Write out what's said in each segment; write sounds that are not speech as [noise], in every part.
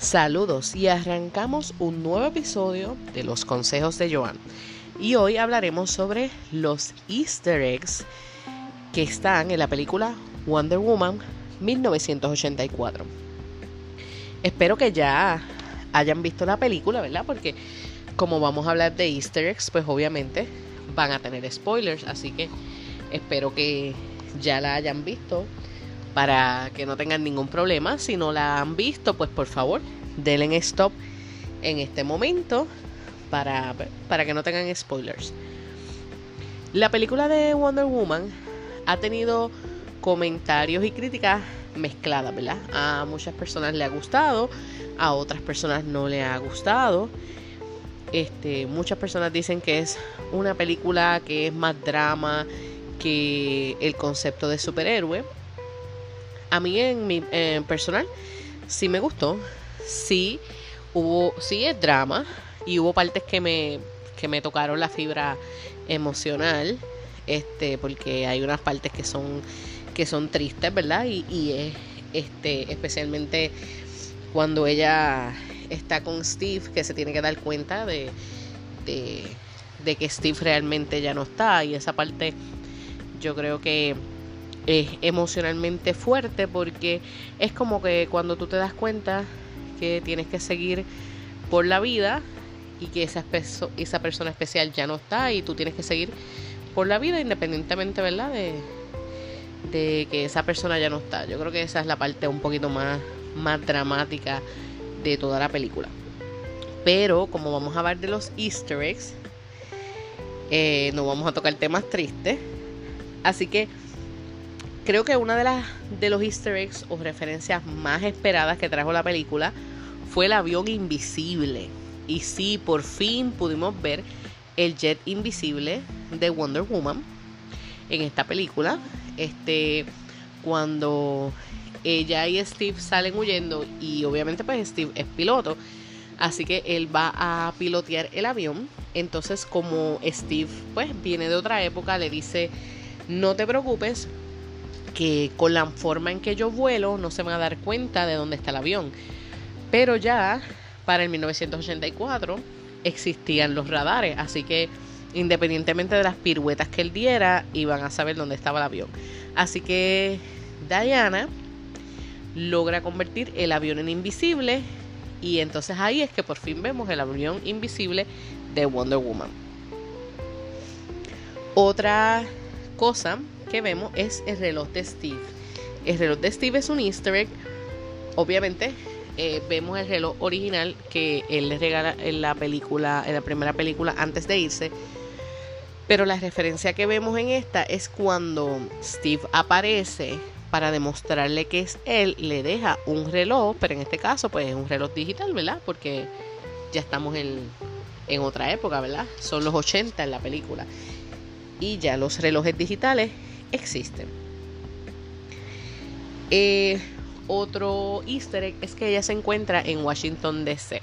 Saludos y arrancamos un nuevo episodio de los consejos de Joan. Y hoy hablaremos sobre los easter eggs que están en la película Wonder Woman 1984. Espero que ya hayan visto la película, ¿verdad? Porque como vamos a hablar de easter eggs, pues obviamente van a tener spoilers, así que espero que ya la hayan visto para que no tengan ningún problema. Si no la han visto, pues por favor, denle stop en este momento para, para que no tengan spoilers. La película de Wonder Woman ha tenido comentarios y críticas mezcladas, ¿verdad? A muchas personas le ha gustado, a otras personas no le ha gustado. Este, muchas personas dicen que es una película que es más drama que el concepto de superhéroe. A mí en mi personal sí me gustó. Sí hubo, sí es drama y hubo partes que me, que me tocaron la fibra emocional. Este, porque hay unas partes que son, que son tristes, ¿verdad? Y, y es este, especialmente cuando ella está con Steve, que se tiene que dar cuenta de, de, de que Steve realmente ya no está. Y esa parte yo creo que es emocionalmente fuerte porque es como que cuando tú te das cuenta que tienes que seguir por la vida y que esa, esa persona especial ya no está y tú tienes que seguir por la vida independientemente, ¿verdad? De, de que esa persona ya no está. Yo creo que esa es la parte un poquito más, más dramática de toda la película. Pero como vamos a hablar de los easter eggs, eh, no vamos a tocar temas tristes. Así que creo que una de las de los easter eggs o referencias más esperadas que trajo la película fue el avión invisible. Y sí, por fin pudimos ver el jet invisible de Wonder Woman en esta película. Este cuando ella y Steve salen huyendo y obviamente pues Steve es piloto, así que él va a pilotear el avión. Entonces como Steve pues viene de otra época, le dice, no te preocupes, con la forma en que yo vuelo no se van a dar cuenta de dónde está el avión. Pero ya para el 1984 existían los radares, así que independientemente de las piruetas que él diera, iban a saber dónde estaba el avión. Así que Diana logra convertir el avión en invisible y entonces ahí es que por fin vemos el avión invisible de Wonder Woman. Otra cosa que vemos es el reloj de Steve. El reloj de Steve es un easter egg. Obviamente eh, vemos el reloj original que él le regala en la película, en la primera película antes de irse. Pero la referencia que vemos en esta es cuando Steve aparece para demostrarle que es él, le deja un reloj, pero en este caso pues es un reloj digital, ¿verdad? Porque ya estamos en, en otra época, ¿verdad? Son los 80 en la película. Y ya los relojes digitales existen. Eh, otro easter egg es que ella se encuentra en Washington DC.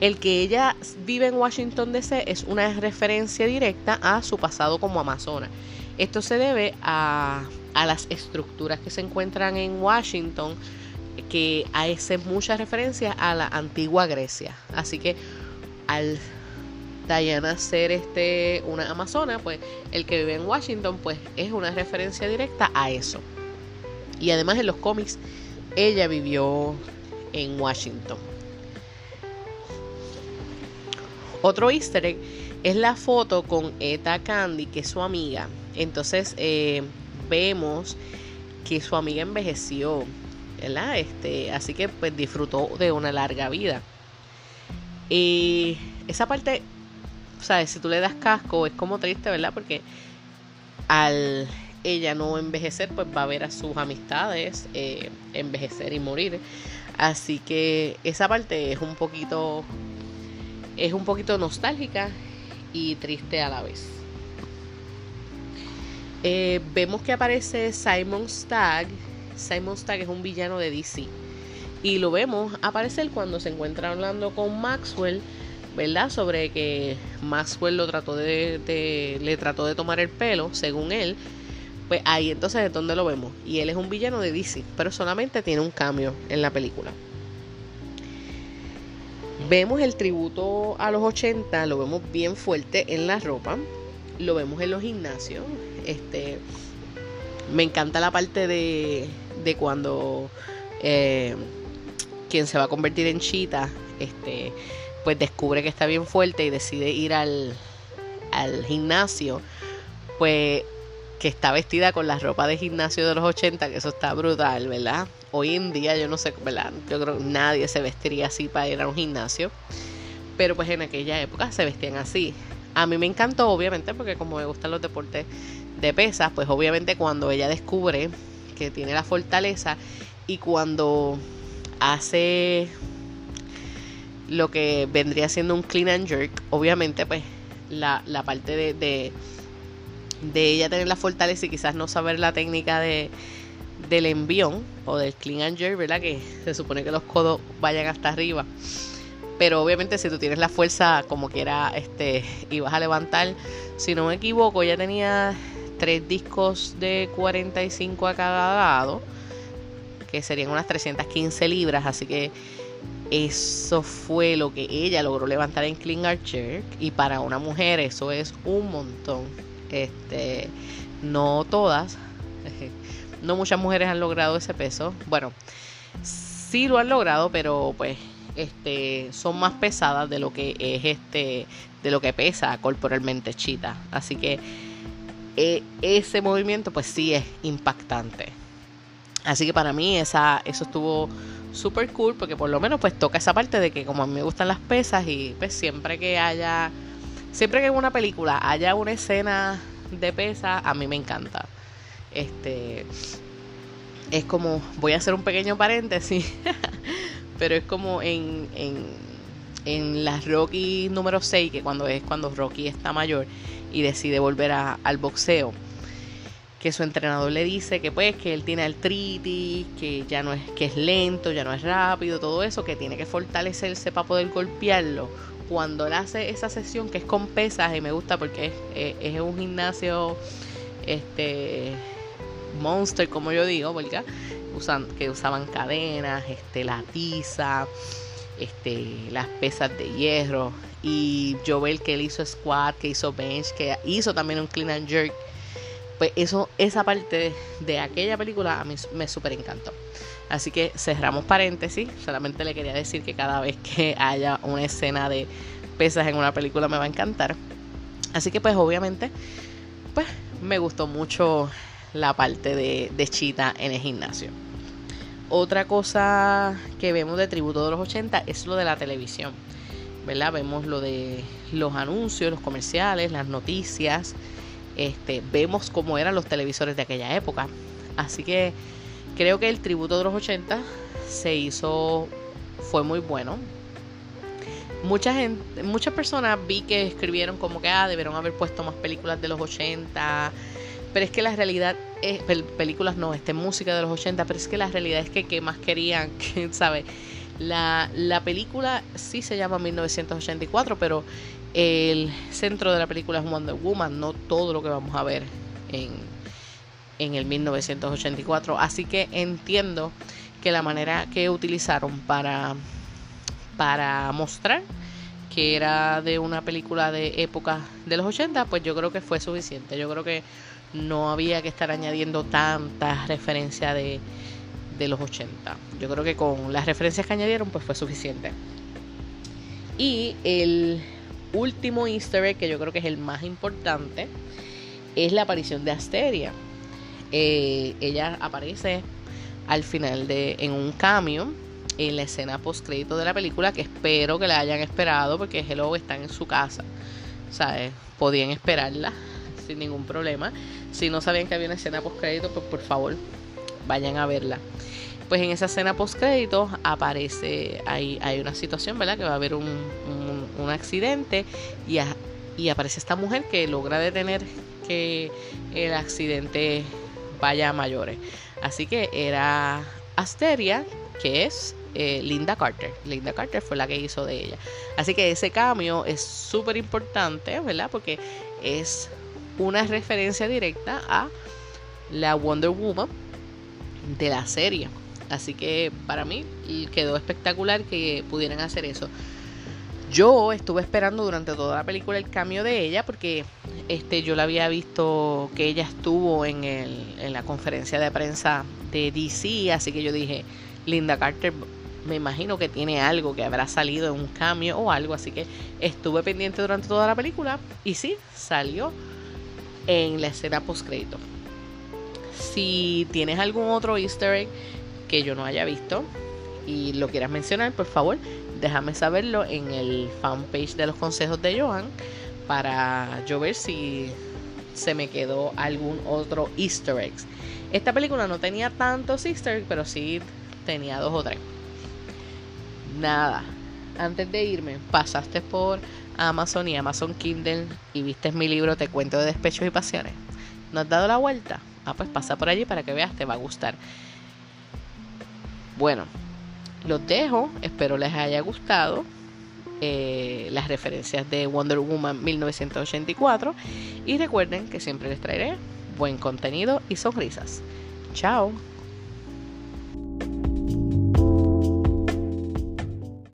El que ella vive en Washington DC es una referencia directa a su pasado como amazona. Esto se debe a, a las estructuras que se encuentran en Washington, que hace muchas referencias a la antigua Grecia. Así que al Diana ser este, una amazona, pues el que vive en Washington, pues es una referencia directa a eso. Y además en los cómics, ella vivió en Washington. Otro easter egg es la foto con Eta Candy, que es su amiga. Entonces eh, vemos que su amiga envejeció, ¿verdad? Este, así que pues disfrutó de una larga vida. Y esa parte ¿sabes? Si tú le das casco es como triste, ¿verdad? Porque al ella no envejecer, pues va a ver a sus amistades eh, envejecer y morir. Así que esa parte es un poquito, es un poquito nostálgica y triste a la vez. Eh, vemos que aparece Simon Stagg. Simon Stagg es un villano de DC. Y lo vemos aparecer cuando se encuentra hablando con Maxwell ¿verdad? Sobre que Maxwell lo trató de, le trató de tomar el pelo, según él. Pues ahí entonces es donde lo vemos. Y él es un villano de DC, pero solamente tiene un cambio en la película. Vemos el tributo a los 80, lo vemos bien fuerte en la ropa, lo vemos en los gimnasios. Este, me encanta la parte de, de cuando eh, quien se va a convertir en chita, este, pues descubre que está bien fuerte y decide ir al, al gimnasio, pues que está vestida con la ropa de gimnasio de los 80, que eso está brutal, ¿verdad? Hoy en día yo no sé, ¿verdad? Yo creo que nadie se vestiría así para ir a un gimnasio, pero pues en aquella época se vestían así. A mí me encantó, obviamente, porque como me gustan los deportes de pesas, pues obviamente cuando ella descubre que tiene la fortaleza y cuando hace lo que vendría siendo un clean and jerk, obviamente pues la, parte de, de, ella tener la fortaleza y quizás no saber la técnica de, del envión o del clean and jerk, ¿verdad? Que se supone que los codos vayan hasta arriba. Pero obviamente si tú tienes la fuerza como quiera, este, y vas a levantar, si no me equivoco, ella tenía tres discos de 45 a cada lado, que serían unas 315 libras, así que eso fue lo que ella logró levantar en Clean Archer y para una mujer eso es un montón. Este, no todas, [laughs] no muchas mujeres han logrado ese peso. Bueno, sí lo han logrado, pero pues este son más pesadas de lo que es este de lo que pesa corporalmente Chita. Así que eh, ese movimiento pues sí es impactante. Así que para mí esa, eso estuvo super cool porque por lo menos pues toca esa parte de que como a mí me gustan las pesas y pues siempre que haya, siempre que en una película haya una escena de pesas, a mí me encanta. Este, es como, voy a hacer un pequeño paréntesis, [laughs] pero es como en, en, en la Rocky número 6, que cuando es cuando Rocky está mayor y decide volver al boxeo que su entrenador le dice que pues que él tiene artritis, que ya no es que es lento, ya no es rápido, todo eso, que tiene que fortalecerse para poder golpearlo. Cuando él hace esa sesión que es con pesas y me gusta porque es, es, un gimnasio este monster como yo digo, ¿verdad? Usan, que usaban cadenas, este la tiza, este las pesas de hierro y yo veo que él hizo squat, que hizo bench, que hizo también un clean and jerk pues eso, esa parte de, aquella película a mí me súper encantó. Así que cerramos paréntesis. Solamente le quería decir que cada vez que haya una escena de pesas en una película me va a encantar. Así que pues obviamente, pues me gustó mucho la parte de, Chita en el gimnasio. Otra cosa que vemos de tributo de los 80 es lo de la televisión. ¿Verdad? Vemos lo de los anuncios, los comerciales, las noticias este, vemos cómo eran los televisores de aquella época. Así que creo que el tributo de los 80 se hizo, fue muy bueno. Mucha gente, muchas personas vi que escribieron como que ah, debieron haber puesto más películas de los 80. Pero es que la realidad es, películas no, este música de los 80, pero es que la realidad es que qué más querían, [laughs] ¿sabes? La, la película sí se llama 1984, pero el centro de la película es Wonder Woman, no todo lo que vamos a ver en, en el 1984. Así que entiendo que la manera que utilizaron para, para mostrar que era de una película de época de los 80, pues yo creo que fue suficiente. Yo creo que no había que estar añadiendo tantas referencias de, de los 80. Yo creo que con las referencias que añadieron, pues fue suficiente. Y el último easter egg, que yo creo que es el más importante, es la aparición de Asteria. Eh, ella aparece al final de en un cambio en la escena post crédito de la película que espero que la hayan esperado porque Hello están en su casa. ¿Sabes? Podían esperarla sin ningún problema. Si no sabían que había una escena post crédito, pues por favor, vayan a verla. Pues en esa escena post crédito aparece, hay, hay una situación, ¿verdad? Que va a haber un un accidente y, y aparece esta mujer que logra detener que el accidente vaya a mayores. Así que era Asteria, que es eh, Linda Carter. Linda Carter fue la que hizo de ella. Así que ese cambio es súper importante, ¿verdad? Porque es una referencia directa a la Wonder Woman de la serie. Así que para mí quedó espectacular que pudieran hacer eso. Yo estuve esperando durante toda la película el cambio de ella porque este, yo la había visto que ella estuvo en, el, en la conferencia de prensa de DC, así que yo dije, Linda Carter me imagino que tiene algo que habrá salido en un cambio o algo, así que estuve pendiente durante toda la película y sí, salió en la escena post crédito. Si tienes algún otro easter egg que yo no haya visto y lo quieras mencionar, por favor, déjame saberlo en el fanpage de los consejos de Joan para yo ver si se me quedó algún otro easter egg. Esta película no tenía tantos easter eggs, pero sí tenía dos o tres. Nada, antes de irme, pasaste por Amazon y Amazon Kindle y viste mi libro Te cuento de despechos y pasiones. ¿No has dado la vuelta? Ah, pues pasa por allí para que veas, te va a gustar. Bueno, los dejo, espero les haya gustado eh, las referencias de Wonder Woman 1984 y recuerden que siempre les traeré buen contenido y sonrisas. Chao.